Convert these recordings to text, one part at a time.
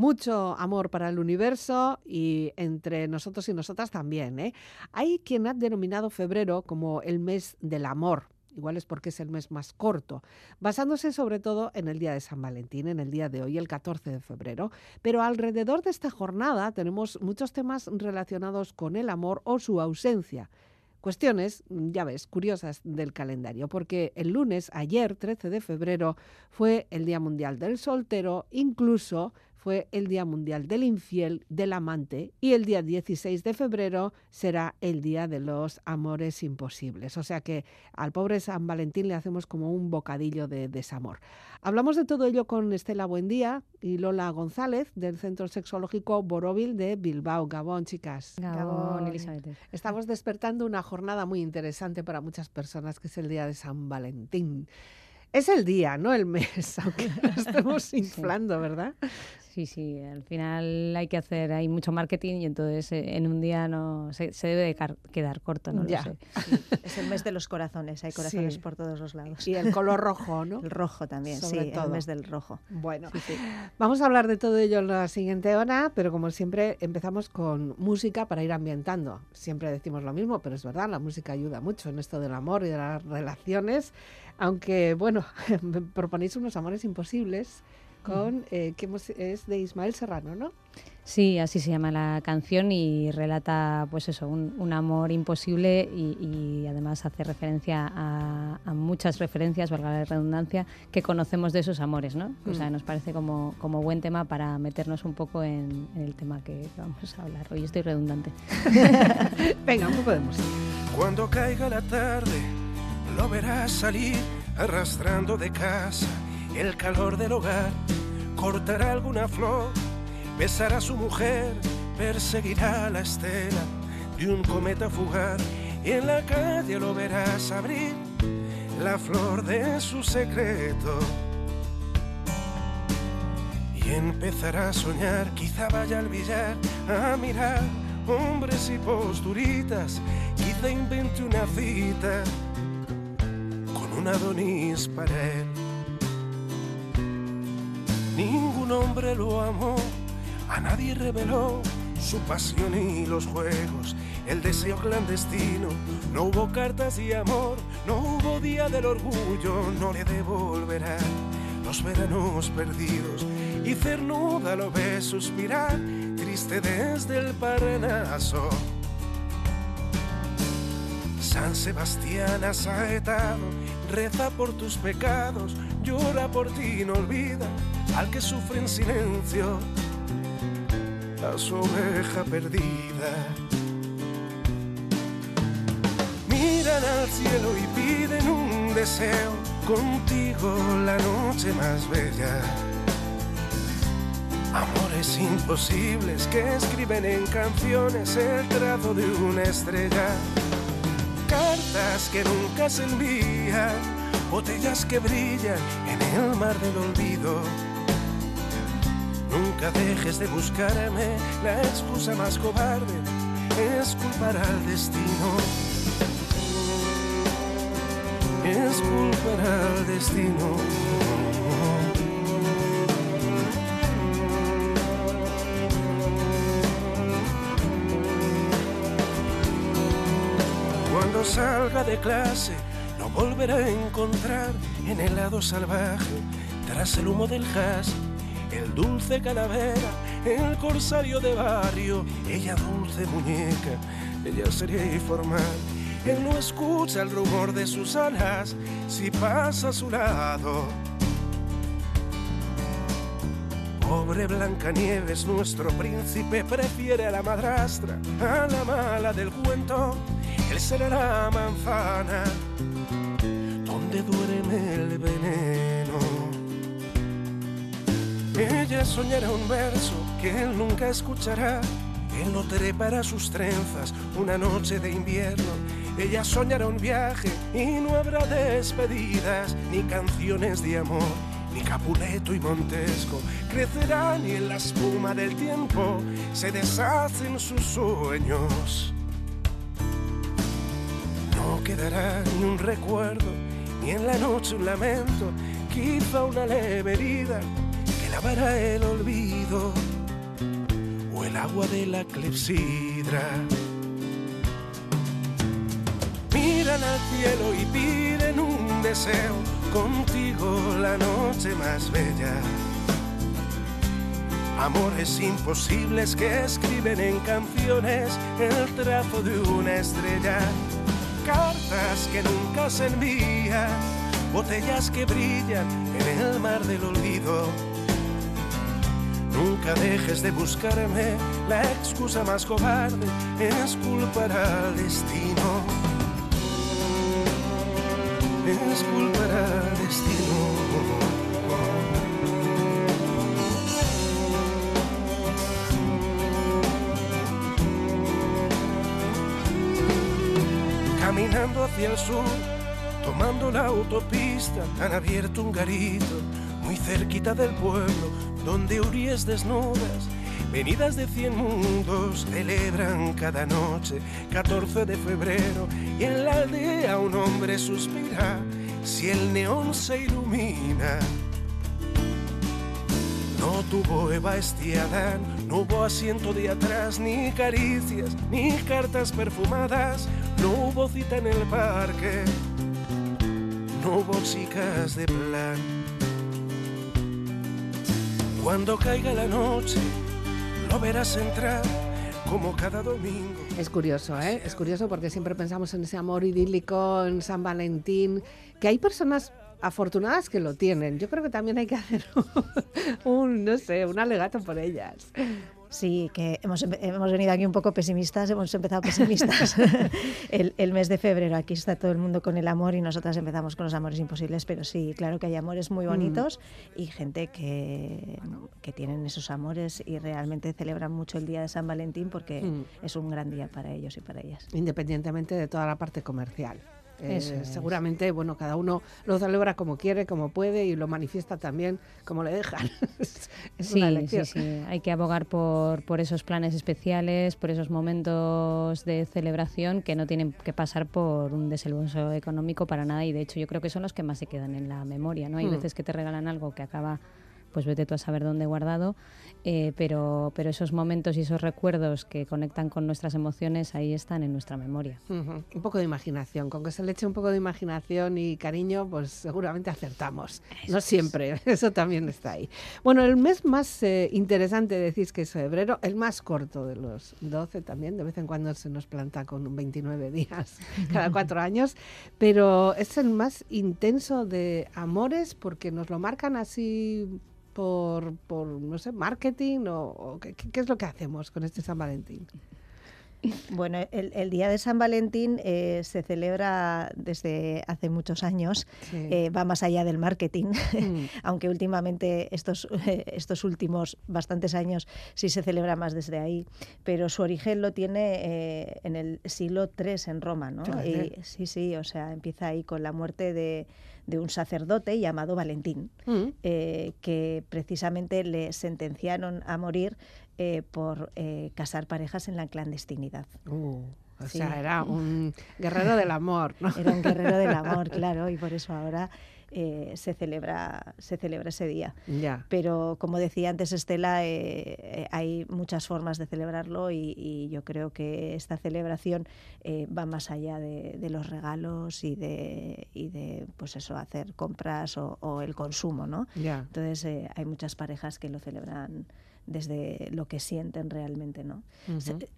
mucho amor para el universo y entre nosotros y nosotras también. ¿eh? Hay quien ha denominado febrero como el mes del amor. Igual es porque es el mes más corto, basándose sobre todo en el día de San Valentín, en el día de hoy, el 14 de febrero. Pero alrededor de esta jornada tenemos muchos temas relacionados con el amor o su ausencia. Cuestiones, ya ves, curiosas del calendario, porque el lunes, ayer, 13 de febrero, fue el Día Mundial del Soltero, incluso fue el Día Mundial del Infiel, del Amante, y el día 16 de febrero será el Día de los Amores Imposibles. O sea que al pobre San Valentín le hacemos como un bocadillo de desamor. Hablamos de todo ello con Estela Buendía y Lola González del Centro Sexológico Borovil de Bilbao. Gabón, chicas. Gabón, Elizabeth. Estamos despertando una jornada muy interesante para muchas personas, que es el Día de San Valentín. Es el día, no el mes, aunque estemos inflando, ¿verdad? Sí, sí, al final hay que hacer, hay mucho marketing y entonces eh, en un día no se, debe de quedar corto, no ya. lo sé. es el mes de los corazones, hay corazones por todos los lados. Y el color rojo, ¿no? El rojo también, sí, el mes del rojo. Bueno, vamos a hablar de todo ello en la siguiente hora, pero como siempre empezamos con música para ir ambientando. Siempre decimos lo mismo, pero es verdad, la música ayuda mucho en esto del amor y de las relaciones, aunque bueno, proponéis unos amores imposibles con eh, que es de Ismael Serrano, ¿no? Sí, así se llama la canción y relata, pues eso, un, amor imposible y, además hace referencia a, muchas referencias, valga la redundancia, que conocemos de esos amores, ¿no? O sea, mm. nos parece como, como buen tema para meternos un poco en, el tema que vamos a hablar. Hoy estoy redundante. Venga, un poco de música. Cuando caiga la tarde, lo verás salir arrastrando de casa el calor del hogar, cortará alguna flor, besará a su mujer, perseguirá la estela de un cometa fugar y en la calle lo verás abrir la flor de su secreto. Y empezará a soñar, quizá vaya al billar a mirar hombres y posturitas, quizá invente una cita un Adonis para él. Ningún hombre lo amó, a nadie reveló su pasión y los juegos, el deseo clandestino. No hubo cartas y amor, no hubo día del orgullo, no le devolverá los veranos perdidos. Y Cernuda lo ve suspirar, triste desde el Parnaso. San Sebastián asaetado, reza por tus pecados, llora por ti, no olvida al que sufre en silencio a su oveja perdida. Miran al cielo y piden un deseo, contigo la noche más bella. Amores imposibles que escriben en canciones el trazo de una estrella. Que nunca se envían, botellas que brillan en el mar del olvido Nunca dejes de buscarme, la excusa más cobarde es culpar al destino. Es culpar al destino. Salga de clase, no volverá a encontrar en el lado salvaje, tras el humo del gas el dulce calavera, el corsario de barrio, ella dulce muñeca, ella sería informal. Él no escucha el rumor de sus alas si pasa a su lado. Pobre Blancanieves, nuestro príncipe prefiere a la madrastra, a la mala del cuento. Él será la manzana donde duerme el veneno. Ella soñará un verso que él nunca escuchará. Él no trepará sus trenzas una noche de invierno. Ella soñará un viaje y no habrá despedidas, ni canciones de amor, ni Capuleto y Montesco. Crecerá ni en la espuma del tiempo se deshacen sus sueños. No quedará ni un recuerdo, ni en la noche un lamento, quizá una leve herida lavará el olvido agua de la clepsidra. Miran al cielo y piden un deseo, contigo la noche más bella. Amores imposibles que escriben en canciones el trazo de una estrella. Cartas que nunca se envían, botellas que brillan en el mar del olvido Nunca dejes de buscarme, la excusa más cobarde es culpar al destino. Es culpar al destino. El sur, tomando la autopista, han abierto un garito muy cerquita del pueblo donde uríes desnudas, venidas de cien mundos, celebran cada noche 14 de febrero y en la aldea un hombre suspira si el neón se ilumina. No tuvo Eva estiada, no hubo asiento de atrás, ni caricias, ni cartas perfumadas, no hubo en el parque, no hubo chicas de plan. Cuando caiga la noche, lo verás entrar como cada domingo. Es curioso, ¿eh? Es curioso porque siempre pensamos en ese amor idílico, en San Valentín, que hay personas afortunadas que lo tienen. Yo creo que también hay que hacer un, no sé, un alegato por ellas. Sí, que hemos, hemos venido aquí un poco pesimistas, hemos empezado pesimistas el, mes de febrero. Aquí está todo el mundo con el amor y nosotras empezamos con los amores imposibles, pero sí, claro que hay amores muy mm. bonitos y gente que, que tienen esos amores y realmente celebran mucho el día de San Valentín porque mm. es un gran día para ellos y para ellas. Independientemente de toda la parte comercial. Eh, seguramente, bueno, cada uno lo celebra como quiere, como puede y lo manifiesta también como le dejan. sí, sí, sí, hay que abogar por, por esos planes especiales, por esos momentos de celebración que no tienen que pasar por un desembolso económico para nada y de hecho yo creo que son los que más se quedan en la memoria, ¿no? Hay hmm. veces que te regalan algo que acaba pues vete tú a saber dónde guardado, eh, pero, pero esos momentos y esos recuerdos que conectan con nuestras emociones ahí están en nuestra memoria. Un poco de imaginación, con que se le eche un poco de imaginación y cariño, pues seguramente acertamos. no siempre, eso también está ahí. Bueno, el mes más eh, interesante decís que es febrero, el más corto de los 12 también, de vez en cuando se nos planta con 29 días cada cuatro años, pero es el más intenso de amores porque nos lo marcan así por, por no sé, marketing o, ¿qué, es lo que hacemos con este San Valentín? Bueno, el, Día de San Valentín eh, se celebra desde hace muchos años, eh, va más allá del marketing, mm. aunque últimamente estos, estos últimos bastantes años sí se celebra más desde ahí, pero su origen lo tiene eh, en el siglo III en Roma, ¿no? sí, sí, o sea, empieza ahí con la muerte de de un sacerdote llamado Valentín, mm. eh, que precisamente le sentenciaron a morir eh, por eh, casar parejas en la clandestinidad. Uh, o sea, era un guerrero del amor, ¿no? Era un guerrero del amor, claro, y por eso ahora eh, se, celebra, se celebra ese día. Pero como decía antes Estela, eh, eh, hay muchas formas de celebrarlo y, yo creo que esta celebración va más allá de, los regalos y de, y de pues eso, hacer compras o, el consumo. ¿no? Entonces hay muchas parejas que lo celebran desde lo que sienten realmente, ¿no?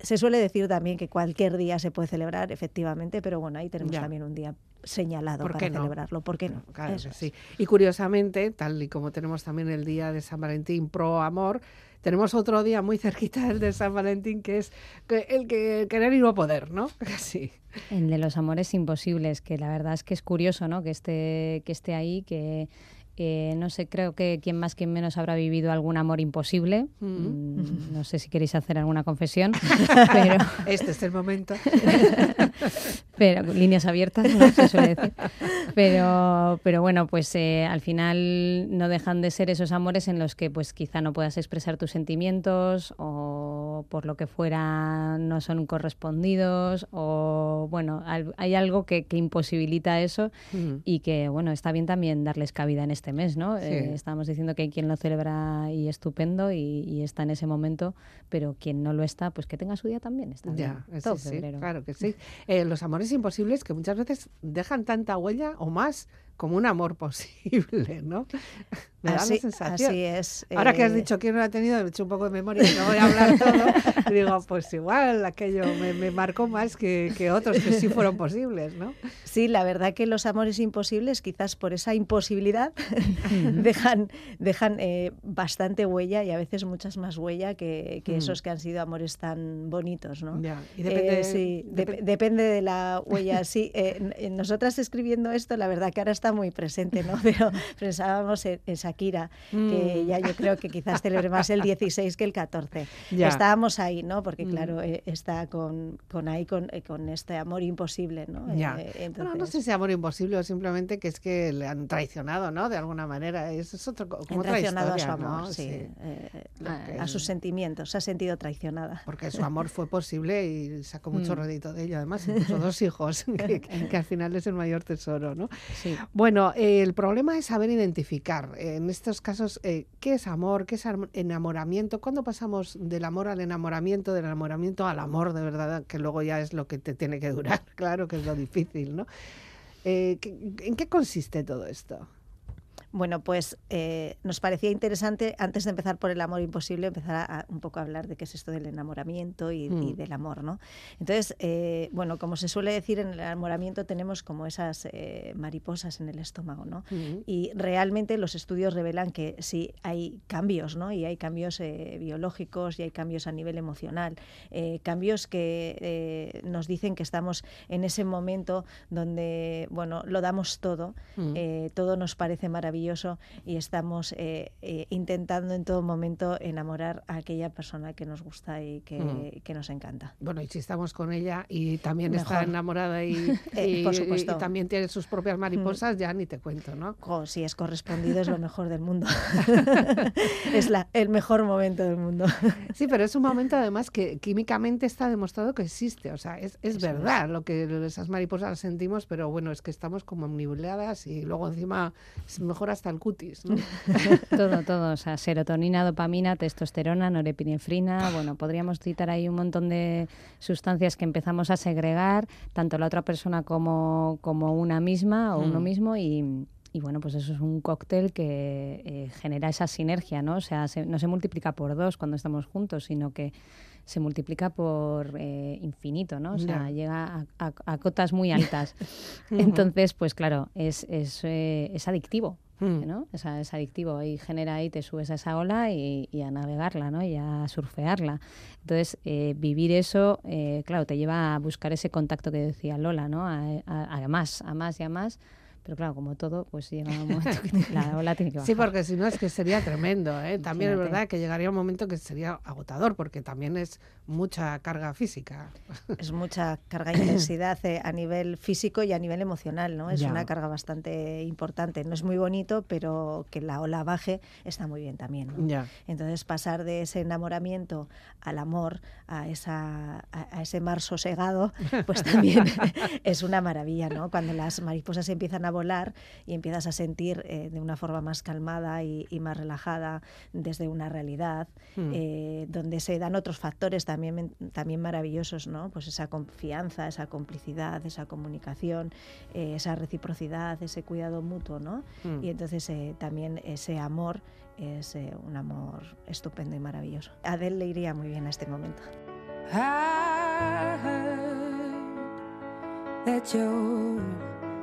se, suele decir también que cualquier día se puede celebrar, efectivamente, pero bueno, ahí tenemos también un día señalado para celebrarlo. ¿Por qué no? Claro sí. Y curiosamente, tal y como tenemos también el día de San Valentín pro amor, tenemos otro día muy cerquita del de San Valentín que es el que querer y no poder, ¿no? Sí. El de los amores imposibles, que la verdad es que es curioso, ¿no? Que esté, que esté ahí, que no sé, creo que quien más, quien menos habrá vivido algún amor imposible. Mm. Mm, no sé si queréis hacer alguna confesión, pero... Este es el momento. pero líneas abiertas, no se suele decir. Pero, pero bueno, pues eh, al final no dejan de ser esos amores en los que pues quizá no puedas expresar tus sentimientos o por lo que fuera no son correspondidos o bueno, hay algo que, imposibilita eso y que bueno, está bien también darles cabida en este mes, ¿no? Eh, estamos diciendo que hay quien lo celebra y estupendo y, está en ese momento, pero quien no lo está, pues que tenga su día también. Está ya, sí, claro que sí. Eh, los amores imposibles que muchas veces dejan tanta huella o más como un amor posible, ¿no? Me da la sensación. Así es. Ahora que has eh, dicho que no lo ha tenido, he hecho un poco de memoria y no voy a hablar todo. y digo, pues igual aquello me, marcó más que, otros que sí fueron posibles, ¿no? Sí, la verdad que los amores imposibles, quizás por esa imposibilidad, dejan, dejan eh, bastante huella y a veces muchas más huella que, mm. esos que han sido amores tan bonitos, ¿no? Ya. Y depende, eh, sí, depende de la huella. Sí, nosotras escribiendo esto, la verdad que ahora está muy presente, ¿no? Pero pensábamos en, Shakira, que mm. ya yo creo que quizás celebre más el 16 que el 14. Estábamos ahí, ¿no? Porque mm. claro, eh, está con, con ahí, con, eh, con, este amor imposible, ¿no? Eh, no sé si amor imposible o simplemente que es que le han traicionado, ¿no? De alguna manera. Eso es otro, como traicionado a su amor, sí. a, sus sentimientos, se ha sentido traicionada. Porque su amor fue posible y sacó mucho mm. de ello. Además, incluso dos hijos, que, que, al final es el mayor tesoro, ¿no? Sí. Bueno, el problema es saber identificar en estos casos eh, qué es amor, qué es enamoramiento, cuándo pasamos del amor al enamoramiento, del enamoramiento al amor de verdad, que luego ya es lo que te tiene que durar, claro que es lo difícil, ¿no? Eh, ¿En qué consiste todo esto? Bueno, pues eh, nos parecía interesante, antes de empezar por el amor imposible, empezar a, un poco a hablar de qué es esto del enamoramiento y, mm. del amor, ¿no? Entonces, eh, bueno, como se suele decir, en el enamoramiento tenemos como esas eh, mariposas en el estómago, ¿no? Mm. Y realmente los estudios revelan que sí hay cambios, ¿no? Y hay cambios biológicos y hay cambios a nivel emocional, cambios que nos dicen que estamos en ese momento donde, bueno, lo damos todo, mm. todo nos parece maravilloso y estamos eh, eh, intentando en todo momento enamorar a aquella persona que nos gusta y que, mm. nos encanta. Bueno, y si estamos con ella y también está enamorada y, eh, por supuesto. también tiene sus propias mariposas, ya ni te cuento, ¿no? si es correspondido es lo mejor del mundo. es la, el mejor momento del mundo. sí, pero es un momento además que químicamente está demostrado que existe, o sea, es, es verdad lo que esas mariposas sentimos, pero bueno, es que estamos como nubladas y luego encima es mejor hasta el cutis. todo, todo. O sea, serotonina, dopamina, testosterona, norepinefrina. Bueno, podríamos citar ahí un montón de sustancias que empezamos a segregar, tanto la otra persona como, como una misma o uno mm. mismo y, bueno, pues eso es un cóctel que eh, genera esa sinergia, ¿no? O sea, no se multiplica por dos cuando estamos juntos, sino que se multiplica por eh, infinito, ¿no? O sea, llega a, cotas muy altas. Entonces, pues claro, es, es, eh, es adictivo. Mm. ¿no? Es, es, adictivo y genera ahí, te subes a esa ola y, a navegarla, ¿no? Y a surfearla. Entonces, eh, vivir eso, eh, claro, te lleva a buscar ese contacto que decía Lola, ¿no? A más, a más y a más pero claro, como todo, pues llega un momento que la ola tiene que bajar. Sí, porque si no es que sería tremendo. ¿eh? También es verdad que llegaría un momento que sería agotador, porque también es mucha carga física. Es mucha carga e intensidad eh, a nivel físico y a nivel emocional, ¿no? Es una carga bastante importante. No es muy bonito, pero que la ola baje está muy bien también. ¿no? Entonces, pasar de ese enamoramiento al amor, a, esa, a, ese mar sosegado, pues también es una maravilla, ¿no? Cuando las mariposas empiezan a volar y empiezas a sentir eh, de una forma más calmada y, más relajada desde una realidad, hmm. eh, donde se dan otros factores también, también maravillosos, ¿no? Pues esa confianza, esa complicidad, esa comunicación, eh, esa reciprocidad, ese cuidado mutuo, ¿no? Hmm. Y entonces también ese amor es un amor estupendo y maravilloso. A Adele le iría muy bien a este momento.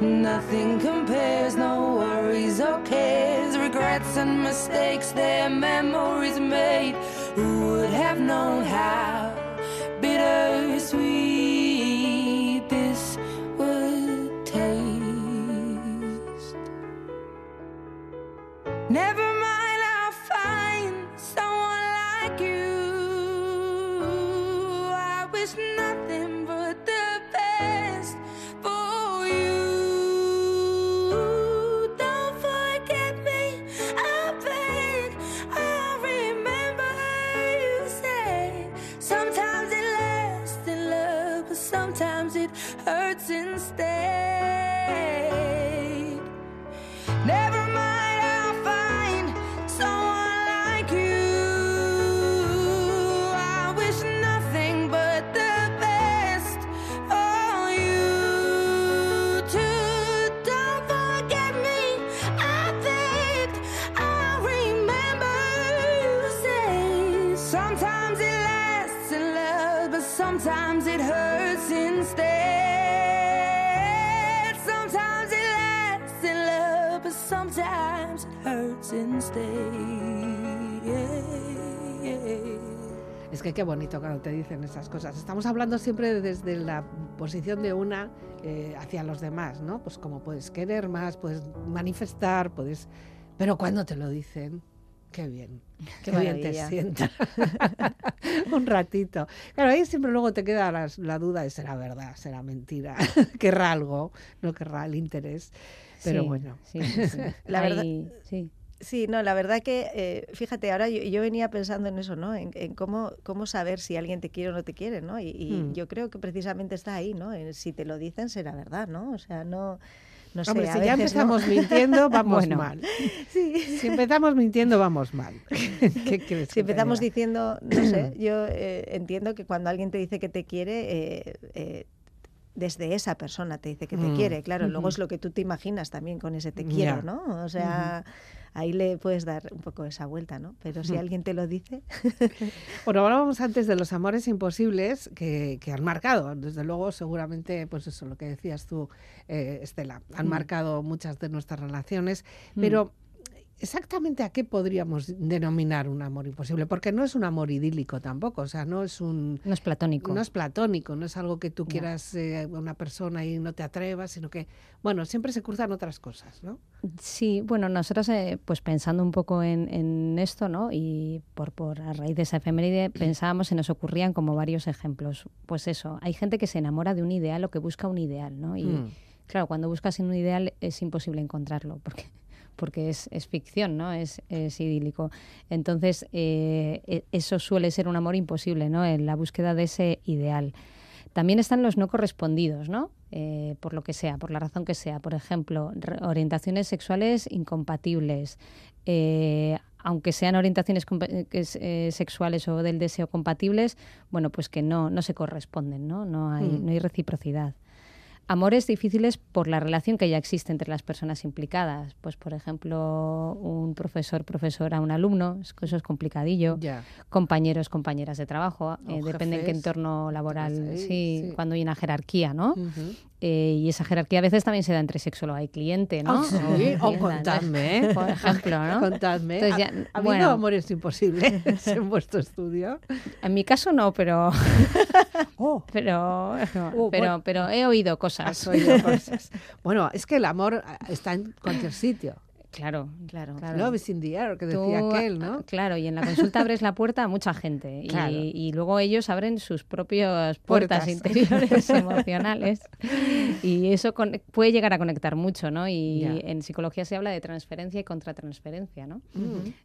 Nothing compares, no worries or cares, regrets and mistakes, their memories made. Who would have known how qué bonito cuando te dicen esas cosas. Estamos hablando siempre desde la posición de una eh, hacia los demás, ¿no? Pues como puedes querer más, puedes manifestar, puedes... Pero cuando te lo dicen, qué bien, qué, bien te sienta. Un ratito. Claro, ahí siempre luego te queda la, duda de será verdad, será mentira, querrá algo, no querrá el interés. Pero bueno, sí, la verdad, sí. Sí, no, la verdad que, eh, fíjate, ahora yo, venía pensando en eso, ¿no? En, cómo, cómo saber si alguien te quiere o no te quiere, ¿no? Y, hmm. yo creo que precisamente está ahí, ¿no? si te lo dicen será verdad, ¿no? O sea, no... No sé, Hombre, si ya empezamos mintiendo, vamos mal. Si empezamos mintiendo, vamos mal. si empezamos diciendo, no sé, yo eh, entiendo que cuando alguien te dice que te quiere, eh, desde esa persona te dice que te hmm. quiere, claro, luego es lo que tú te imaginas también con ese te quiero, ¿no? O sea, ahí le puedes dar un poco esa vuelta, ¿no? Pero si alguien te lo dice. bueno, hablábamos antes de los amores imposibles que, han marcado. Desde luego, seguramente, pues eso, lo que decías tú, eh, Estela, han marcado muchas de nuestras relaciones. Pero exactamente a qué podríamos denominar un amor imposible, porque no es un amor idílico tampoco, o sea, no es un... No es platónico. No es platónico, no es algo que tú quieras eh, una persona y no te atrevas, sino que, bueno, siempre se cruzan otras cosas, ¿no? Sí, bueno, nosotros, eh, pues pensando un poco en, esto, ¿no? Y por, por a raíz de esa efeméride pensábamos y nos ocurrían como varios ejemplos. Pues eso, hay gente que se enamora de un ideal o que busca un ideal, ¿no? Y mm. claro, cuando buscas un ideal es imposible encontrarlo, porque porque es, ficción, ¿no? Es, idílico. Entonces, eh, e, eso suele ser un amor imposible, ¿no? En la búsqueda de ese ideal. También están los no correspondidos, ¿no? Eh, por lo que sea, por la razón que sea. Por ejemplo, orientaciones sexuales incompatibles. Eh, aunque sean orientaciones sexuales o del deseo compatibles, bueno, pues que no, no se corresponden, ¿no? No hay, hmm. no hay reciprocidad. Amores difíciles por la relación que ya existe entre las personas implicadas. Pues, por ejemplo, un profesor, profesora, un alumno, eso es complicadillo. Compañeros, compañeras de trabajo, eh, depende en qué entorno laboral, sí, cuando hay una jerarquía, ¿no? Eh, y esa jerarquía a veces también se da entre sexólogo y cliente, ¿no? Ah, o contadme, ¿eh? Por ejemplo, ¿no? Contadme. ¿Ha, bueno, amores imposibles en vuestro estudio? En mi caso no, pero... Oh. Pero, oh, pero, pero he oído cosas. Oído cosas. Bueno, es que el amor está en cualquier sitio. Claro, claro. claro. Love is in the air, que decía aquel, ¿no? Claro, y en la consulta abres la puerta a mucha gente y, luego ellos abren sus propias puertas, interiores emocionales y eso puede llegar a conectar mucho, ¿no? Y en psicología se habla de transferencia y contratransferencia, ¿no?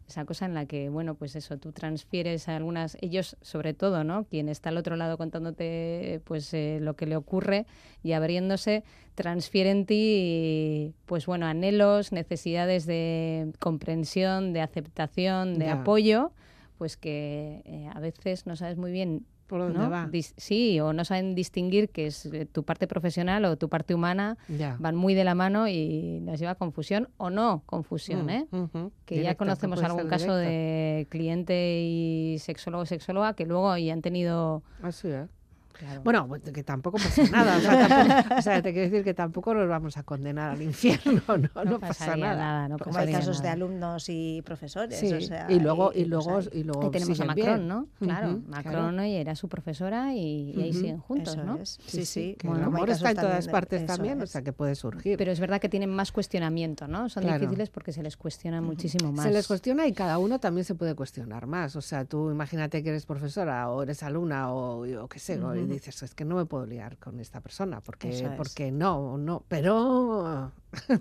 Esa cosa en la que, bueno, pues eso, tú transfieres a algunas, ellos sobre todo, ¿no? Quien está al otro lado contándote pues eh, lo que le ocurre y abriéndose, transfiere en ti, pues bueno, anhelos, necesidades de comprensión, de aceptación, de apoyo, pues que eh, a veces no sabes muy bien por dónde va. sí, o no saben distinguir que es eh, tu parte profesional o tu parte humana, van muy de la mano y nos lleva a confusión o no confusión, mm, ¿eh? Que ya conocemos algún caso de cliente y sexólogo sexóloga que luego ya han tenido Así, ¿eh? Bueno, pues, que tampoco pasa nada. O sea, te quiero decir que tampoco nos vamos a condenar al infierno, ¿no? No, pasa nada. no Como hay casos de alumnos y profesores. y luego, y, luego, y luego tenemos a Macron, ¿no? Claro, Macron era su profesora y, ahí siguen juntos, ¿no? Sí, sí. el amor está en todas partes también, o sea, que puede surgir. Pero es verdad que tienen más cuestionamiento, ¿no? Son difíciles porque se les cuestiona muchísimo más. Se les cuestiona y cada uno también se puede cuestionar más. O sea, tú imagínate que eres profesora o eres alumna o, o qué sé, y dices, es que no me puedo liar con esta persona, porque, porque no, no, pero,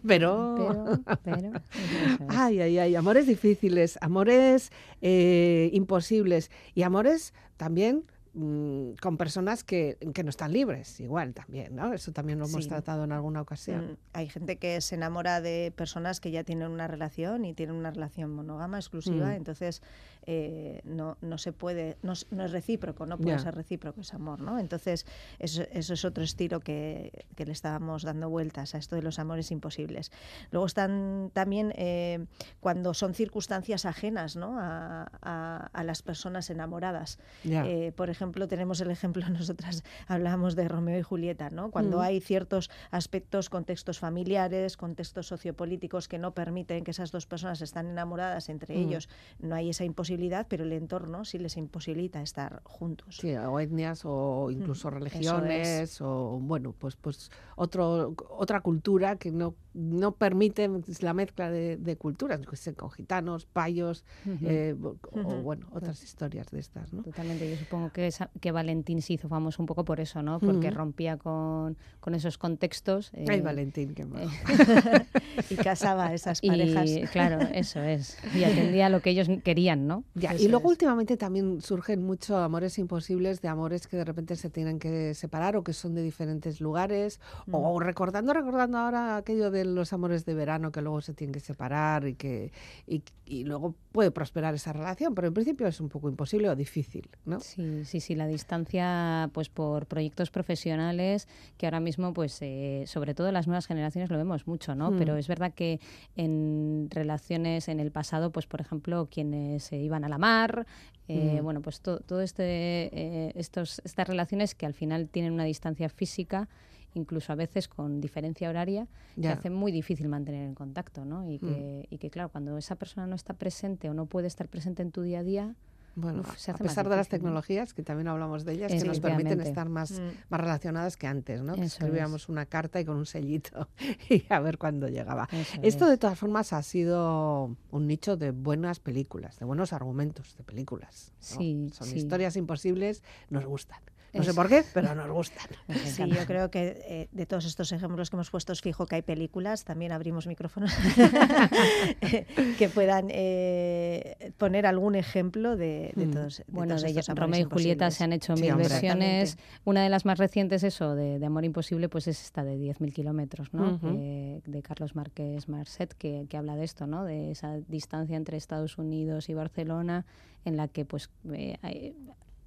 pero, pero, ay, ay, ay, amores difíciles, amores eh, imposibles y amores también Mm, con personas que, que, no están libres, igual también, ¿no? Eso también lo hemos tratado en alguna ocasión. Mm, hay gente que se enamora de personas que ya tienen una relación y tienen una relación monógama, exclusiva, mm. entonces eh, no, no se puede, no, no es recíproco, no puede ser recíproco ese amor, ¿no? Entonces eso, eso es otro estilo que, que, le estábamos dando vueltas a esto de los amores imposibles. Luego están también eh, cuando son circunstancias ajenas, ¿no? A, a, las personas enamoradas. Eh, por ejemplo, tenemos el ejemplo, nosotras hablábamos de Romeo y Julieta, ¿no? Cuando mm. hay ciertos aspectos, contextos familiares, contextos sociopolíticos que no permiten que esas dos personas estén enamoradas entre mm. ellos, no hay esa imposibilidad, pero el entorno sí les imposibilita estar juntos. Sí, o etnias o mm, incluso religiones o bueno, pues pues otro otra cultura que no no permite la mezcla de, culturas, con gitanos, payos, eh, o bueno, otras historias de estas, ¿no? Totalmente, yo supongo que que Valentín se hizo famoso un poco por eso, ¿no? Porque rompía con, con, esos contextos. Ay, eh, Valentín, qué malo. y casaba a esas parejas. Y, claro, eso es. Y atendía a lo que ellos querían, ¿no? Y luego últimamente también surgen muchos amores imposibles de amores que de repente se tienen que separar o que son de diferentes lugares. O mm. recordando, recordando ahora aquello de los amores de verano que luego se tienen que separar y que y, y luego puede prosperar esa relación, pero en principio es un poco imposible o difícil, ¿no? Sí, sí, sí, la distancia, pues por proyectos profesionales que ahora mismo, pues eh, sobre todo las nuevas generaciones lo vemos mucho, ¿no? Pero mm. es verdad que en relaciones en el pasado, pues por ejemplo, quienes se iban a la mar, eh, mm. bueno, pues todo este, eh, estos, estas relaciones que al final tienen una distancia física incluso a veces con diferencia horaria, que hace muy difícil mantener el contacto, ¿no? Y que, mm. y que, claro, cuando esa persona no está presente o no puede estar presente en tu día a día, bueno, a pesar de las tecnologías, que también hablamos de ellas, que nos permiten estar más, mm. más relacionadas que antes, ¿no? Que escribíamos una carta y con un sellito y a ver cuándo llegaba. Esto, de todas formas, ha sido un nicho de buenas películas, de buenos argumentos de películas. Sí, Son historias imposibles, nos gustan. No sé por qué, pero nos gustan. Sí, yo creo que eh, de todos estos ejemplos que hemos puesto, fijo que hay películas, también abrimos micrófonos, que puedan eh, poner algún ejemplo de, de mm. todos. bueno, de Romeo y Julieta se han hecho mil versiones. Una de las más recientes, eso, de, Amor Imposible, pues es esta de 10.000 kilómetros, ¿no? de, Carlos Márquez Marcet, que, que habla de esto, ¿no? De esa distancia entre Estados Unidos y Barcelona, en la que pues eh,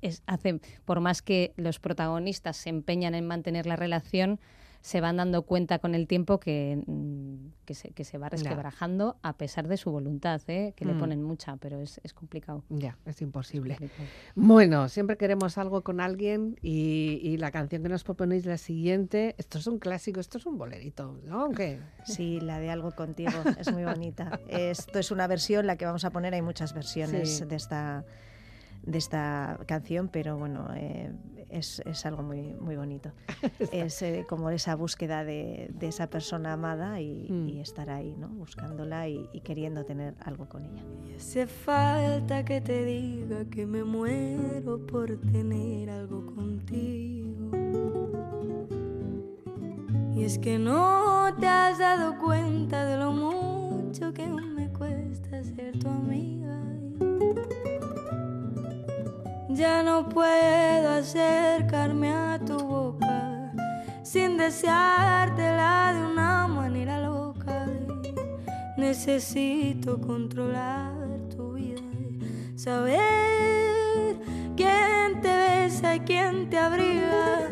es, por más que los protagonistas se empeñan en mantener la relación, se van dando cuenta con el tiempo que, mm, que, se, que se va resquebrajando a pesar de su voluntad, ¿eh? que le mm. ponen mucha, pero es, es complicado. Ya, es imposible. Bueno, siempre queremos algo con alguien y, y, la canción que nos proponéis la siguiente, esto es un clásico, esto es un bolerito, ¿no? ¿Qué? Sí, la de Algo Contigo, es muy bonita. esto es una versión, la que vamos a poner, hay muchas versiones de esta de esta canción, pero bueno, eh, es, es, algo muy, muy bonito. es eh, como esa búsqueda de, de esa persona amada y, mm. y, estar ahí, ¿no? buscándola y, y, queriendo tener algo con ella. Y hace falta que te diga que me muero por tener algo contigo. Y es que no te has dado cuenta de lo mucho que me cuesta ser tu amiga. Ya no puedo acercarme a tu boca sin deseártela de una manera loca. Necesito controlar tu vida, saber quién te besa y quién te abriga.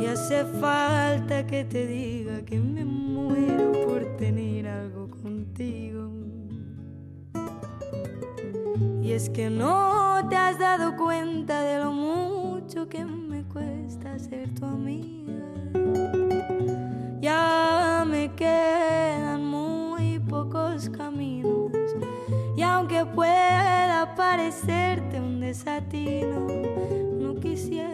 Y hace falta que te diga que me muero por tener algo contigo. Y es que no te has dado cuenta de lo mucho que me cuesta ser tu amiga. Ya me quedan muy pocos caminos. Y aunque pueda parecerte un desatino, no quisiera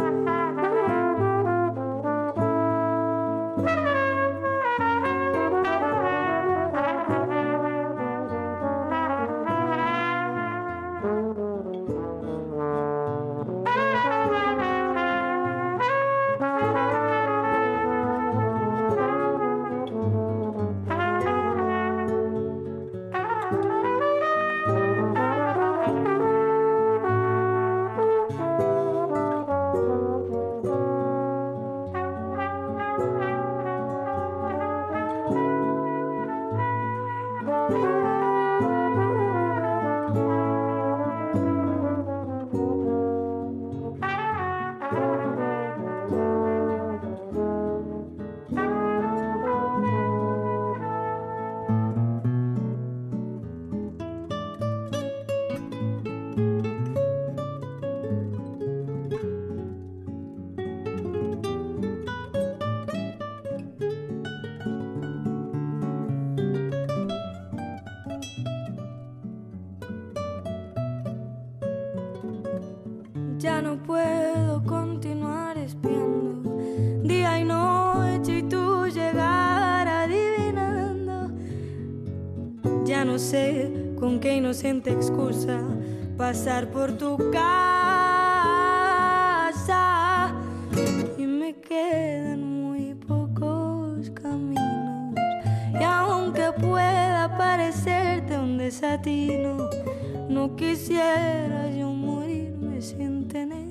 Bye. inocente excusa pasar por tu casa. Y me quedan muy pocos caminos. Y aunque pueda parecerte un desatino no quisiera yo morirme sin tener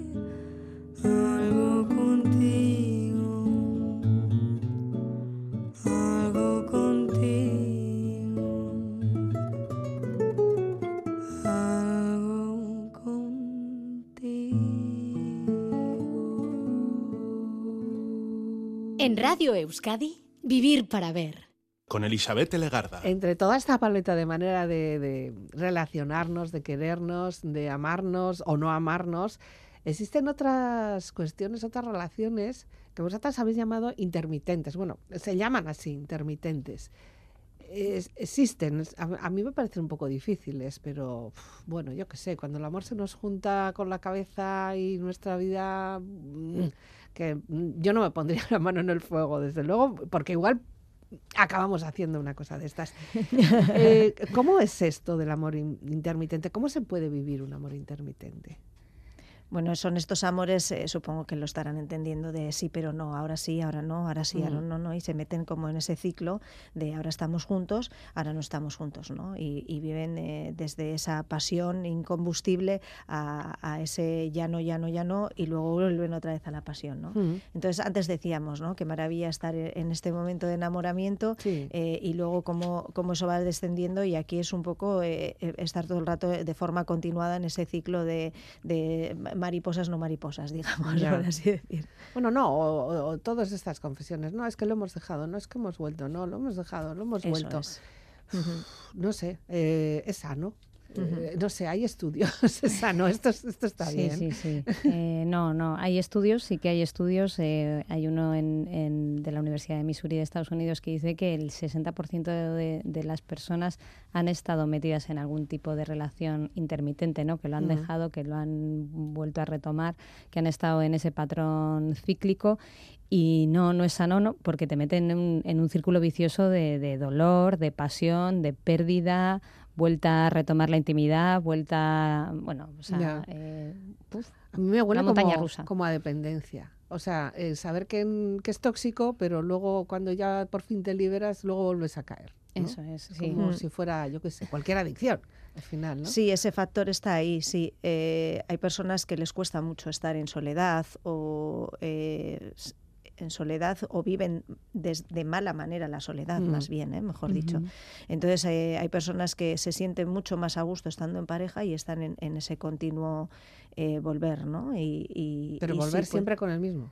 En Radio Euskadi, Vivir para Ver. Con Elizabeth Legarda. Entre toda esta paleta de manera de, de relacionarnos, de querernos, de amarnos o no amarnos, existen otras cuestiones, otras relaciones que vosotras habéis llamado intermitentes. Bueno, se llaman así, intermitentes. Es- existen, a, a mí me parecen un poco difíciles, pero bueno, yo qué sé, cuando el amor se nos junta con la cabeza y nuestra vida, mm, que yo no me pondría la mano en el fuego, desde luego, porque igual acabamos haciendo una cosa de estas. Eh, ¿Cómo es esto del amor in- intermitente? ¿Cómo se puede vivir un amor intermitente? Bueno, son estos amores, eh, supongo que lo estarán entendiendo de sí, pero no, ahora sí, ahora no, ahora sí, ahora Mm. no, no, y se meten como en ese ciclo de ahora estamos juntos, ahora no estamos juntos, ¿no? Y, y viven eh, desde esa pasión incombustible a, a ese ya no, ya no, ya no, y luego vuelven otra vez a la pasión, ¿no? Mm, Entonces, antes decíamos, ¿no? Qué maravilla estar en este momento de enamoramiento Sí. eh, y luego cómo, cómo eso va descendiendo y aquí es un poco eh, estar todo el rato de forma continuada en ese ciclo de, de mariposas no mariposas, digamos, Ya. por así decir. Bueno, no, o, todas estas confesiones. No, es que lo hemos dejado, no es que hemos vuelto, no, lo hemos dejado, lo hemos Eso vuelto. es. No sé, eh, es sano. Eh, no sé, hay estudios, es sano, esto, es- esto está sí, bien. Sí, sí, Eh, no, no, hay estudios, sí que hay estudios. eh, hay uno en, en- de la Universidad de Missouri de Estados Unidos que dice que el 60% de, de las personas han estado metidas en algún tipo de relación intermitente, ¿no? que lo han dejado, que lo han vuelto a retomar, que han estado en ese patrón cíclico. Y no, no es sano, no, porque te meten en un, en un círculo vicioso de, de dolor, de pasión, de pérdida, vuelta a retomar la intimidad, vuelta, bueno, o sea, eh, A mí me huele como, rusa. como a dependencia. O sea, eh, saber que, que es tóxico, pero luego cuando ya por fin te liberas, luego vuelves a caer. ¿no? eso es, sí. Como Mm. si fuera, yo qué sé, cualquier adicción, al final, ¿no? Sí, ese factor está ahí, sí. Eh, hay personas que les cuesta mucho estar en soledad o eh, en soledad o viven des- de mala manera la soledad, Mm. más bien, ¿eh? mejor dicho. Entonces eh, hay personas que se sienten mucho más a gusto estando en pareja y están en, en ese continuo eh, volver, ¿no? Y, y- Pero y sí, volver pues, siempre con el mismo.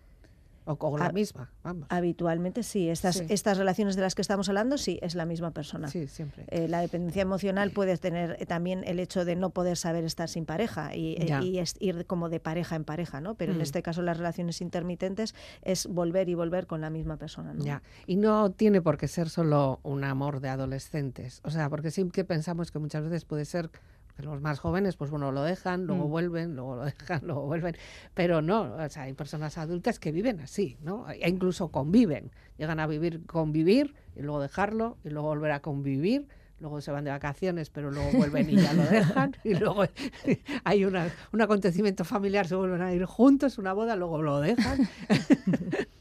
O con la Ah, misma, vamos. Habitualmente sí. Estas, Sí. estas relaciones de las que estamos hablando, sí, es la misma persona. Sí, siempre. Eh, la dependencia emocional puede tener eh, también el hecho de no poder saber estar sin pareja y, eh, y es ir como de pareja en pareja, ¿no? Pero Mm. en este caso las relaciones intermitentes es volver y volver con la misma persona, ¿no? Ya. Y no tiene por qué ser solo un amor de adolescentes. O sea, porque sí que pensamos que muchas veces puede ser los más jóvenes, pues bueno, lo dejan, luego Mm. vuelven, luego lo dejan, luego vuelven. Pero no, o sea, hay personas adultas que viven así, ¿no? E incluso conviven. Llegan a vivir, convivir y luego dejarlo y luego volver a convivir. Luego se van de vacaciones, pero luego vuelven y ya lo dejan. Y luego hay una, un acontecimiento familiar, se vuelven a ir juntos, una boda, luego lo dejan.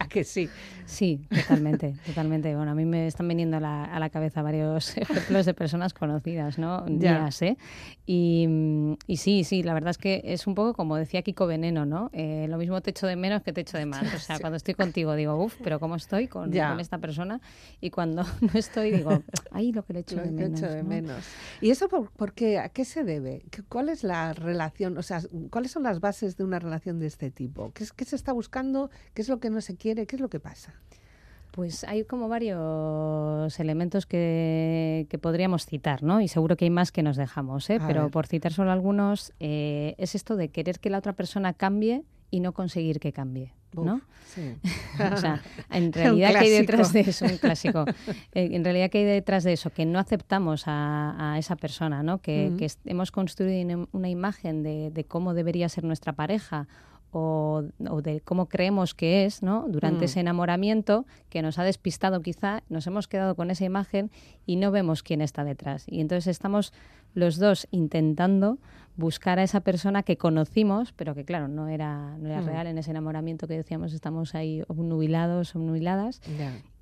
¿A que sí? Sí, totalmente, totalmente. Bueno, a mí me están viniendo a la, a la cabeza varios ejemplos de personas conocidas, ¿no? Ya. Mías, ¿eh? Y, y sí, sí, la verdad es que es un poco como decía Kiko Veneno, ¿no? Eh, lo mismo te echo de menos que te echo de más. O sea, Sí. cuando estoy contigo digo, uff, pero ¿cómo estoy con, con esta persona? Y cuando no estoy digo, ay, lo que le echo Lo de menos. echo de ¿no? menos. ¿Y eso por, por qué? ¿A qué se debe? ¿Qué- ¿Cuál es la relación? O sea, ¿cuáles son las bases de una relación de este tipo? ¿Qué, qué se está buscando? ¿Qué es lo que no se quiere? ¿Qué es lo que pasa? Pues hay como varios elementos que, que podríamos citar, ¿no? Y seguro que hay más que nos dejamos, ¿eh? A Pero ver. por citar solo algunos, eh, es esto de querer que la otra persona cambie y no conseguir que cambie. ¿no? o sea, en realidad que hay detrás de eso, un clásico. Eh, en realidad que hay detrás de eso, que no aceptamos a, esa persona, ¿no? Que, hemos construido una imagen de, cómo debería ser nuestra pareja o, de cómo creemos que es, ¿no? Durante ese enamoramiento que nos ha despistado quizá, nos hemos quedado con esa imagen y no vemos quién está detrás. Y entonces estamos los dos intentando buscar a esa persona que conocimos, pero que claro, no era, no era mm. real en ese enamoramiento que decíamos, estamos ahí obnubilados, obnubiladas.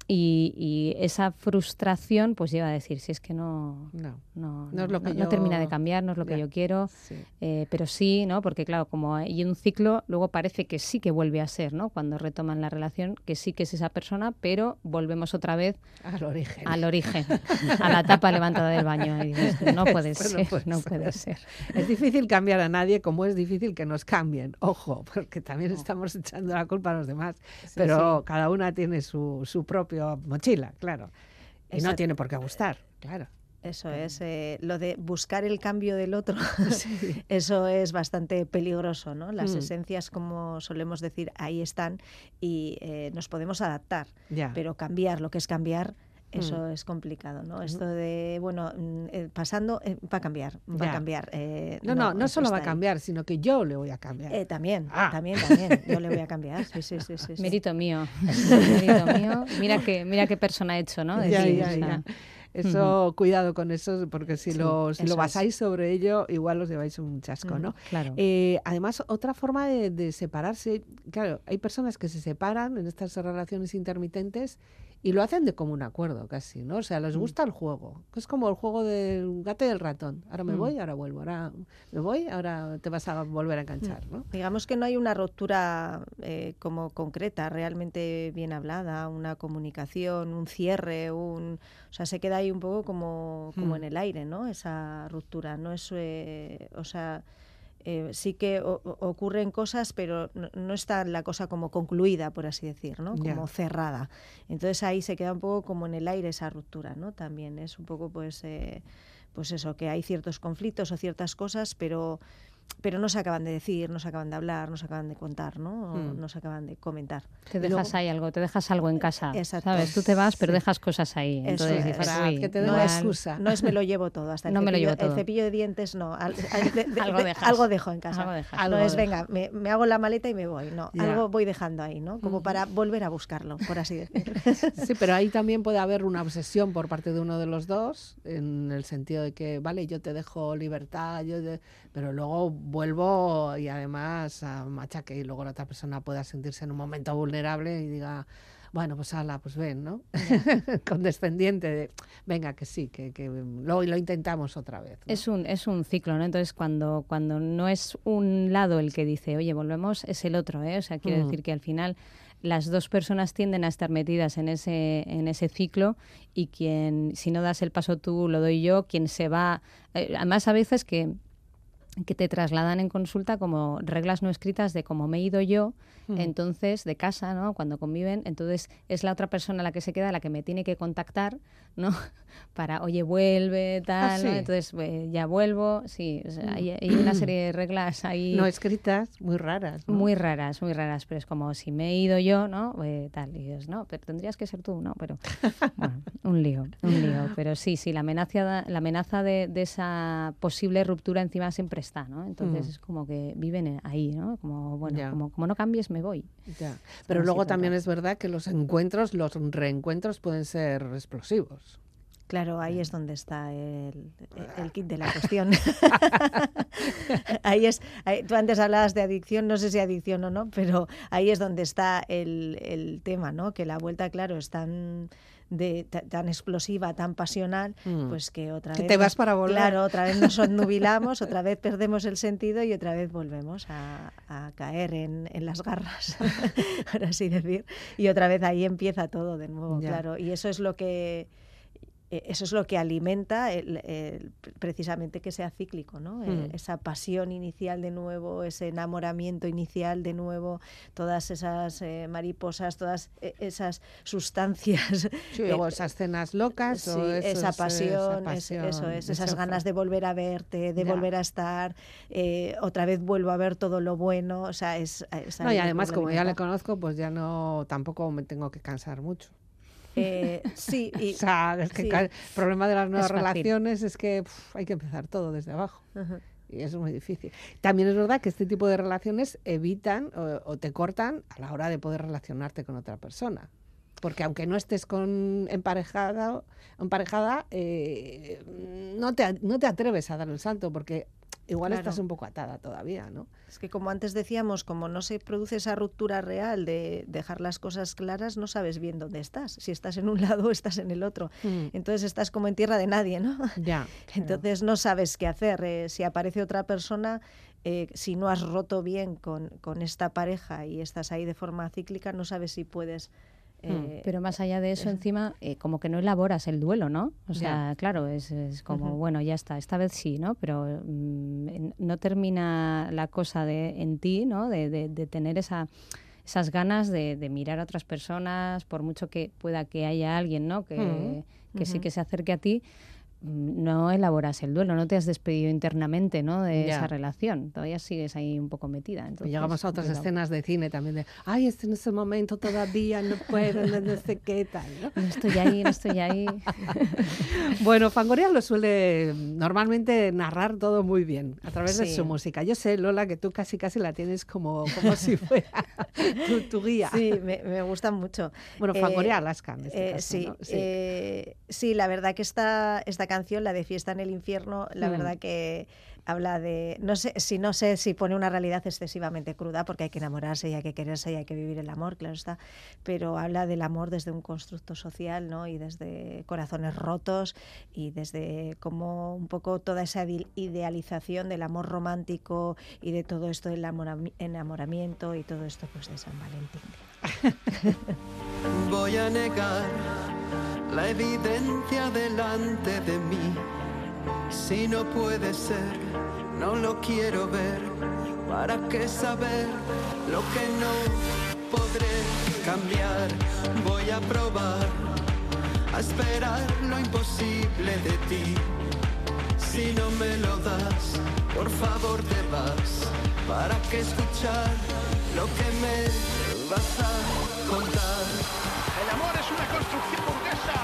Y, esa frustración pues lleva a decir, si es que no, no, no, no, termina de cambiar, no es lo que yo quiero, eh, pero sí, ¿no? porque claro, como hay un ciclo, luego parece que sí que vuelve a ser, ¿no? cuando retoman la relación, que sí que es esa persona, pero volvemos otra vez al origen, al origen a la tapa levantada del baño. no puede ser, no puede ser. Es difícil cambiar a nadie como es difícil que nos cambien, ojo, porque también estamos echando la culpa a los demás, pero cada una tiene su, su propio mochila, claro. Y no tiene por qué gustar, claro. Eso es, eh, lo de buscar el cambio del otro, eso es bastante peligroso, ¿no? Las mm. esencias, como solemos decir, ahí están y eh, nos podemos adaptar, pero cambiar, lo que es cambiar, Mm. Eso es complicado, ¿no? Esto de, bueno, mm, eh, pasando, eh, va a cambiar, va a cambiar. Eh, no, no, no, solo va a cambiar, sino que yo le voy a cambiar. también, ah. también, también, yo le voy a cambiar. Sí, sí, sí, sí, Mérito mío, mérito mío. Mira qué, mira qué persona ha hecho, ¿no? ya, ya, Eso, cuidado con eso, porque si, lo, si lo basáis sobre ello, igual os lleváis un chasco, ¿no? Claro. además, otra forma de, de, separarse, claro, hay personas que se separan en estas relaciones intermitentes y lo hacen de común acuerdo casi, ¿no? O sea, les mm. gusta el juego. Es como el juego del gato y el ratón. Ahora me mm. voy, ahora vuelvo. Ahora me voy, ahora te vas a volver a enganchar, ¿no? Digamos que no hay una ruptura eh, como concreta, realmente bien hablada, una comunicación, un cierre, un... O sea, se queda ahí un poco como, como mm. en el aire, ¿no? Esa ruptura. No es... Eh, o sea eh, sí que ocurren cosas, pero no, está la cosa como concluida, por así decir, ¿no? Como cerrada. Entonces ahí se queda un poco como en el aire esa ruptura, ¿no? También es un poco, pues, eh, pues eso, que hay ciertos conflictos o ciertas cosas, pero pero no se acaban de decir, no se acaban de hablar, no se acaban de contar, ¿no? Hmm. No se acaban de comentar. Te dejas ahí algo, te dejas algo en casa, ¿sabes? Tú te vas, pero dejas cosas ahí. Entonces dices, para que te no, es, excusa. no es me lo llevo todo, hasta el, no cepillo, me lo llevo todo. el cepillo de dientes no. algo, dejo en casa. no es, venga, me, hago la maleta y me voy, no. Algo voy dejando ahí, ¿no? Como para volver a buscarlo, por así decirlo. Sí, pero ahí también puede haber una obsesión por parte de uno de los dos, en el sentido de que, vale, yo te dejo libertad, yo pero luego vuelvo y además a machaque y luego la otra persona pueda sentirse en un momento vulnerable y diga, bueno, pues ala, pues ven, ¿no? Condescendiente de, venga, que sí, que, que lo, lo intentamos otra vez. Es, un, es un ciclo, ¿no? Entonces, cuando, cuando no es un lado el que dice, oye, volvemos, es el otro, ¿eh? O sea, quiere mm. decir que al final las dos personas tienden a estar metidas en ese, en ese ciclo y quien, si no das el paso tú, lo doy yo, quien se va... Eh, además, a veces que que te trasladan en consulta como reglas no escritas de cómo me he ido yo, entonces de casa, ¿no? Cuando conviven, entonces es la otra persona la que se queda, la que me tiene que contactar, ¿no? Para, oye, vuelve, tal, ¿no? Entonces ya vuelvo, sí, hay, una serie de reglas ahí. No escritas, muy raras. Muy raras, muy raras, pero es como si me he ido yo, ¿no? Eh, tal, y dices, no, pero tendrías que ser tú, ¿no? Pero, bueno, un lío, un lío. Pero sí, sí, la amenaza, la amenaza de, de esa posible ruptura encima siempre está, ¿no? Entonces mm. es como que viven ahí, ¿no? Como, bueno, como, como, no cambies, me voy. Pero luego también es verdad que los encuentros, los reencuentros pueden ser explosivos. Claro, ahí es donde está el, kit de la cuestión. ahí es, tú antes hablabas de adicción, no sé si adicción o no, pero ahí es donde está el, el tema, ¿no? Que la vuelta, claro, es tan de tan explosiva, tan pasional, mm. pues que otra vez... te vas para volver. Claro, otra vez nos nubilamos, otra vez perdemos el sentido y otra vez volvemos a, caer en, las garras, por así decir. Y otra vez ahí empieza todo de nuevo, claro. Y eso es lo que eso es lo que alimenta precisamente que sea cíclico, ¿no? Eh, mm. esa pasión inicial de nuevo, ese enamoramiento inicial de nuevo, todas esas eh, mariposas, todas esas sustancias. luego esas cenas locas. esa, pasión, eso es, esas ganas de volver a verte, de volver a estar, otra vez vuelvo a ver todo lo bueno, o sea, es... no, y además como ya le conozco, pues ya no, tampoco me tengo que cansar mucho. Eh, sí, y, o sea, es que el problema de las nuevas relaciones es que hay que empezar todo desde abajo. Y eso es muy difícil. También es verdad que este tipo de relaciones evitan o, te cortan a la hora de poder relacionarte con otra persona. Porque aunque no estés con emparejada, emparejada eh, no, te, no te atreves a dar el salto porque igual estás un poco atada todavía, ¿no? Es que como antes decíamos, como no se produce esa ruptura real de dejar las cosas claras, no sabes bien dónde estás. Si estás en un lado o estás en el otro. Mm. Entonces estás como en tierra de nadie, ¿no? Ya. Entonces no sabes qué hacer. Eh, si aparece otra persona, eh, si no has roto bien con, con esta pareja y estás ahí de forma cíclica, no sabes si puedes. Eh, pero más allá de eso, encima, eh, como que no elaboras el duelo, ¿no? O sea, claro, es, como, bueno, ya está, esta vez sí, ¿no? Pero mm, no termina la cosa de, en ti, ¿no? De, de, tener esa, esas ganas de, mirar a otras personas, por mucho que pueda que haya alguien, ¿no? Que, que sí que se acerque a ti no elaboras el duelo, no te has despedido internamente ¿no? de esa relación, todavía sigues ahí un poco metida. Entonces, llegamos a otras escenas de cine también de, ay, este en ese momento todavía no puedo, no, sé qué tal. ¿no? estoy ahí, no estoy ahí. bueno, Fangoria lo suele normalmente narrar todo muy bien a través de su música. Yo sé, Lola, que tú casi casi la tienes como, como si fuera tu, guía. Sí, me, me gustan mucho. Bueno, Fangoria eh, Alaska en este eh, caso, sí, sí. Eh, sí, la verdad que esta, esta canción, la de Fiesta en el Infierno, la mm. verdad que habla de, no sé, si no sé si pone una realidad excesivamente cruda, porque hay que enamorarse y hay que quererse y hay que vivir el amor, claro está, pero habla del amor desde un constructo social, ¿no? Y desde corazones rotos y desde como un poco toda esa idealización del amor romántico y de todo esto del enamoramiento y todo esto pues de San Valentín. Voy a negar la evidencia delante de mí. Si no puede ser, no lo quiero ver. ¿Para qué saber lo que no podré cambiar? Voy a probar a esperar lo imposible de ti. Si no me lo das, por favor te vas. ¿Para qué escuchar lo que me vas a contar? El amor es una construcción una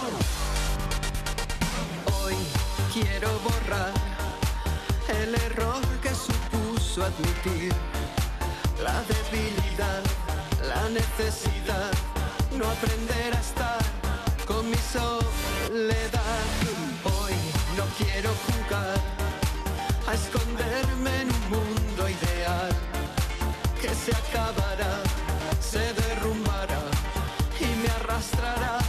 Hoy quiero borrar el error que supuso admitir la debilidad, la necesidad, no aprender a estar con mi soledad. Quiero jugar a esconderme en un mundo ideal que se acabará, se derrumbará y me arrastrará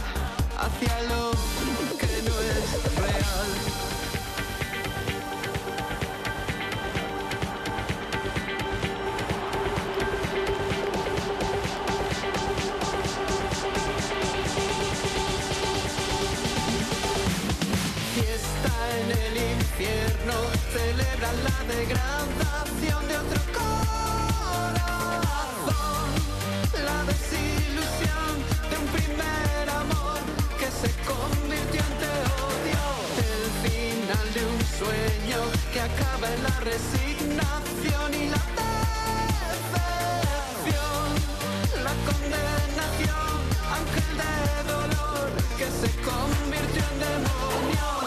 la degradación de otro corazón, la desilusión de un primer amor que se convirtió en odio, el final de un sueño que acaba en la resignación y la decepción, la condenación, ángel de dolor que se convirtió en demonio.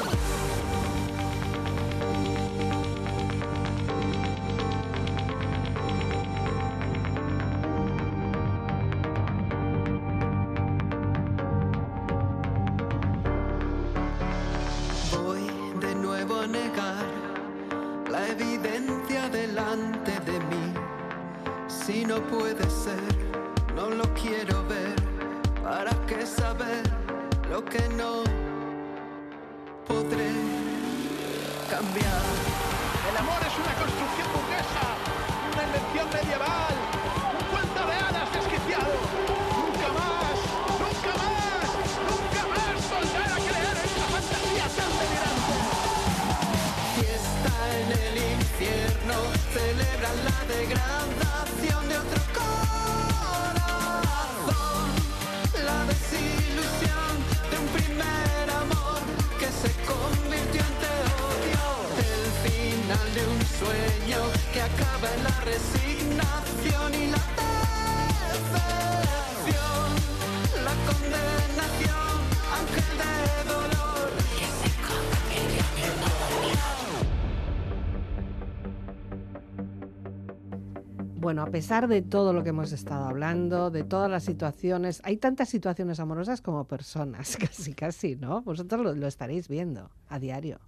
Bueno, a pesar de todo lo que hemos estado hablando, de todas las situaciones, hay tantas situaciones amorosas como personas, casi, casi, ¿no? Vosotros lo, lo estaréis viendo a diario.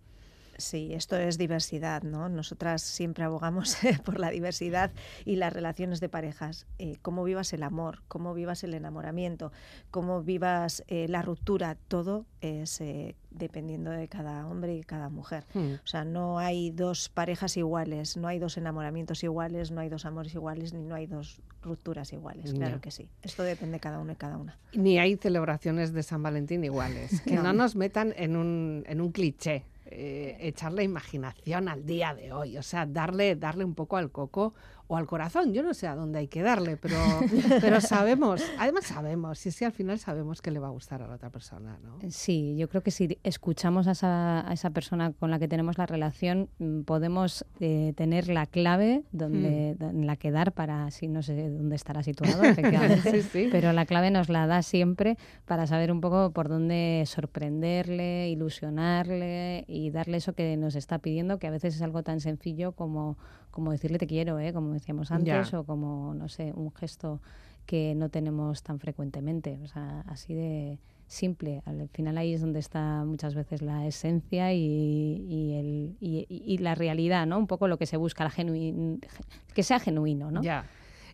Sí, esto es diversidad, ¿no? Nosotras siempre abogamos por la diversidad y las relaciones de parejas. Eh, cómo vivas el amor, cómo vivas el enamoramiento, cómo vivas eh, la ruptura, todo es eh, dependiendo de cada hombre y cada mujer. Hmm. O sea, no hay dos parejas iguales, no hay dos enamoramientos iguales, no hay dos amores iguales, ni no hay dos rupturas iguales. Claro que sí. Esto depende de cada uno y cada una. Ni hay celebraciones de San Valentín iguales. Que no, No. nos metan en un, en un cliché. Eh, echarle imaginación al día de hoy, o sea, darle, darle un poco al coco o al corazón. Yo no sé a dónde hay que darle, pero, pero sabemos, además sabemos, sí, sí, al final sabemos que le va a gustar a la otra persona, ¿no? Sí, yo creo que si escuchamos a esa, a esa persona con la que tenemos la relación, mm, podemos eh, tener la clave donde, en la que dar para, si no sé dónde estará situado, efectivamente, Sí, sí. pero la clave nos la da siempre para saber un poco por dónde sorprenderle, ilusionarle y darle eso que nos está pidiendo, que a veces es algo tan sencillo como, como decirle te quiero, ¿eh? como decíamos antes, Ya. o como, no sé, un gesto que no tenemos tan frecuentemente. O sea, así de simple. Al final ahí es donde está muchas veces la esencia y, y el, y, y- la realidad, ¿no? Un poco lo que se busca, la genuin- que sea genuino, ¿no? Ya.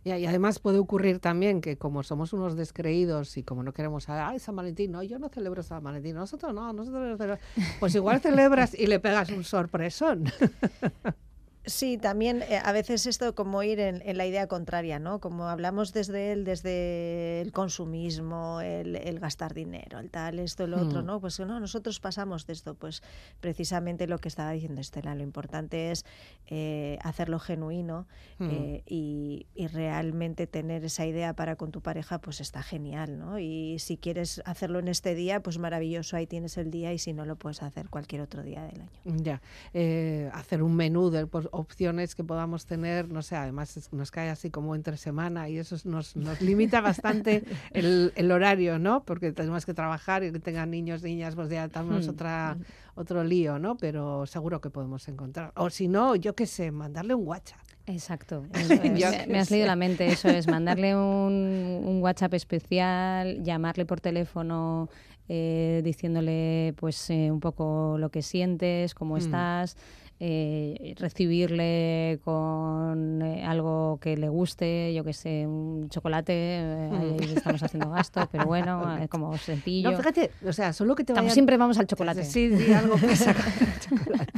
Y además puede ocurrir también que como somos unos descreídos y como no queremos, ay, San Valentín, no, yo no celebro San Valentín, nosotros no, nosotros no celebramos. Pues igual celebras y le pegas un sorpresón. Sí, también eh, a veces esto como ir en, en la idea contraria, ¿no? Como hablamos desde el, desde el consumismo, el, el gastar dinero, el tal, esto, el otro, Mm. ¿no? Pues no, nosotros pasamos de esto, pues precisamente lo que estaba diciendo Estela, lo importante es eh, hacerlo genuino Mm. eh, y, y realmente tener esa idea para con tu pareja, pues está genial, ¿no? Y si quieres hacerlo en este día, pues maravilloso, ahí tienes el día y si no lo puedes hacer cualquier otro día del año. Ya, eh, hacer un menú de pues, opciones que podamos tener, no sé, además es- nos cae así como entre semana y eso es- nos, nos limita bastante el, el horario, ¿no? Porque tenemos que trabajar y que tengan niños, niñas, pues ya tenemos Hmm. otra, otro lío, ¿no? Pero seguro que podemos encontrar. O si no, yo qué sé, mandarle un WhatsApp. Exacto. es. Me, has leído la mente, eso es, mandarle un, un WhatsApp especial, llamarle por teléfono eh, diciéndole pues eh, un poco lo que sientes, cómo Mm. estás, eh, recibirle con eh, algo que le guste, yo que sé, un chocolate, eh, ahí estamos haciendo gasto, pero bueno, como sencillo. No, fíjate, o sea, solo que te vayan... siempre vamos al chocolate. Sí, sí, algo que sacar el chocolate.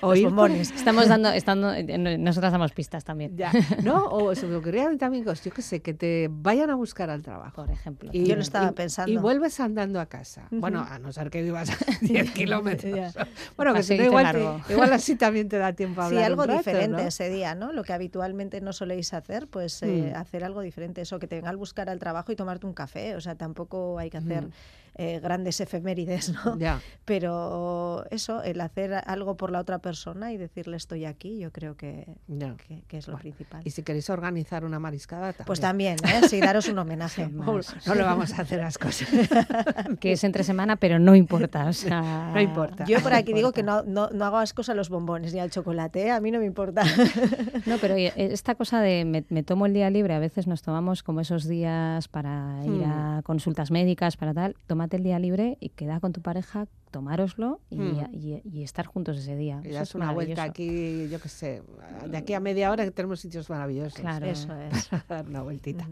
O Los bombones. Estamos dando, estando, eh, nosotras damos pistas también, Ya, ¿no? O se me ocurrían también cosas, yo qué sé, que te vayan a buscar al trabajo. por ejemplo. Y- Yo lo estaba y- pensando. Y vuelves andando a casa. Bueno, a no ser que vivas a 10 kilómetros. Bueno, que si no, igual, te- igual así también te da tiempo a Sí, hablar algo un rato, diferente ¿no? ese día, ¿no? Lo que habitualmente no soléis hacer, pues eh, Mm. hacer algo diferente. Eso, que te venga al buscar al trabajo y tomarte un café. O sea, tampoco hay que hacer Mm. Eh, grandes efemérides, ¿no? Ya. Pero eso, el hacer algo por la otra persona y decirle estoy aquí, yo creo que, Ya. que, que es lo principal. Y si queréis organizar una mariscada, también. Pues también, ¿eh? Sí, daros un homenaje. No, no le vamos a hacer las cosas. que es entre semana, pero no importa. O sea, No importa. Yo por no aquí digo que no, no, no hago asco a los bombones ni al chocolate, ¿eh? a mí no me importa. No, pero oye, esta cosa de me, me tomo el día libre, a veces nos tomamos como esos días para ir Hmm. a consultas médicas, para tal, tómate el día libre y queda con tu pareja tomároslo y, hmm. estar juntos ese día. Y das una vuelta aquí, yo qué sé, de aquí a media hora que tenemos sitios maravillosos. Claro, eso es. dar una vueltita.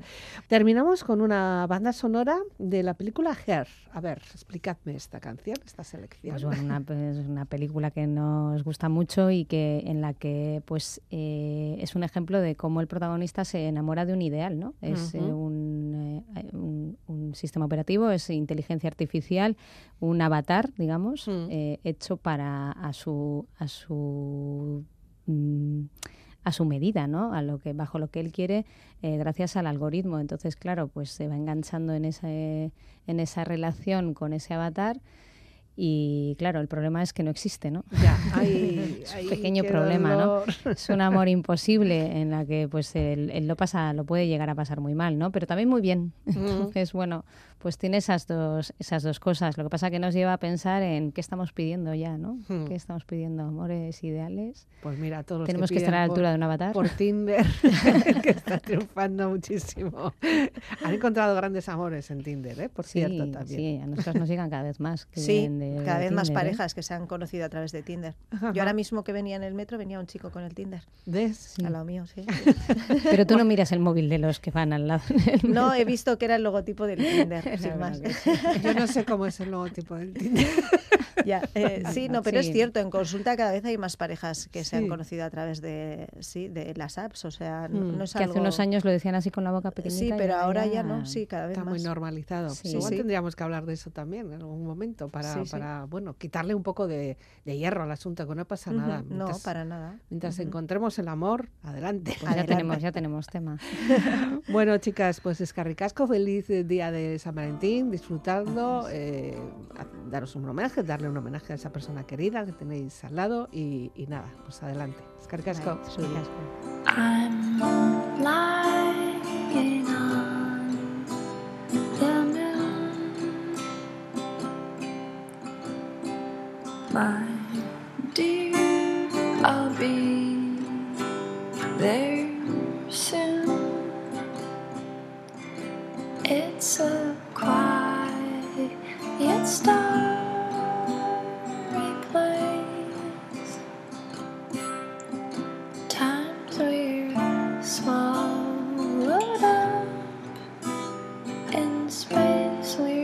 Terminamos con una banda sonora de la película Her. A ver, explicadme esta canción, esta selección. Pues bueno, una, pues una película que nos gusta mucho y que en la que pues eh, es un ejemplo de cómo el protagonista se enamora de un ideal, ¿no? Es eh, un, un, un sistema operativo, es inteligencia artificial, un avatar, digamos, mm. eh, hecho para a su a su mm, a su medida, ¿no? A lo que bajo lo que él quiere, eh, gracias al algoritmo. Entonces, claro, pues se va enganchando en ese en esa relación con ese avatar y claro, el problema es que no existe, ¿no? Ya, es un pequeño problema, ¿no? Es un amor imposible en la que pues él, lo pasa, lo puede llegar a pasar muy mal, ¿no? Pero también muy bien. Entonces, bueno, pues tiene esas dos, esas dos cosas. Lo que pasa que nos lleva a pensar en qué estamos pidiendo ya, ¿no? Hmm. ¿Qué estamos pidiendo? ¿Amores ideales? Pues mira, todos Tenemos que, estar a la altura de un avatar. Por Tinder, que está triunfando muchísimo. Han encontrado grandes amores en Tinder, ¿eh? Por cierto, también. Sí, a nosotros nos llegan cada vez más. sí, cada vez más ¿eh? parejas que se han conocido a través de Tinder. Yo ahora mismo que venía en el metro venía un chico con el Tinder. ¿Ves? Sí. Al lado mío, sí. Pero tú no miras el móvil de los que van al lado. No, he visto que era el logotipo del Tinder. Yo no sé cómo es el logotipo del Tinder. Ya, eh, sí, no, pero es cierto, en consulta cada vez hay más parejas que se han conocido a través de, sí, de las apps, o sea, no, mm, es que hace unos años lo decían así con la boca pequeñita. Sí, pero ahora ya... no, sí, cada vez Está muy normalizado. Igual tendríamos que hablar de eso también en algún momento para, para bueno, quitarle un poco de, hierro al asunto, que no pasa nada. no, para nada. Mientras encontremos el amor, adelante. Pues ya tenemos, ya tenemos tema. bueno, chicas, pues escarricasco, feliz día de San Valentín, disfrutando, eh, daros un homenaje, darle un homenaje a esa persona querida que tenéis al lado y, y nada, pues adelante. The moon. My dear, I'll be there soon. It's a quiet star. space.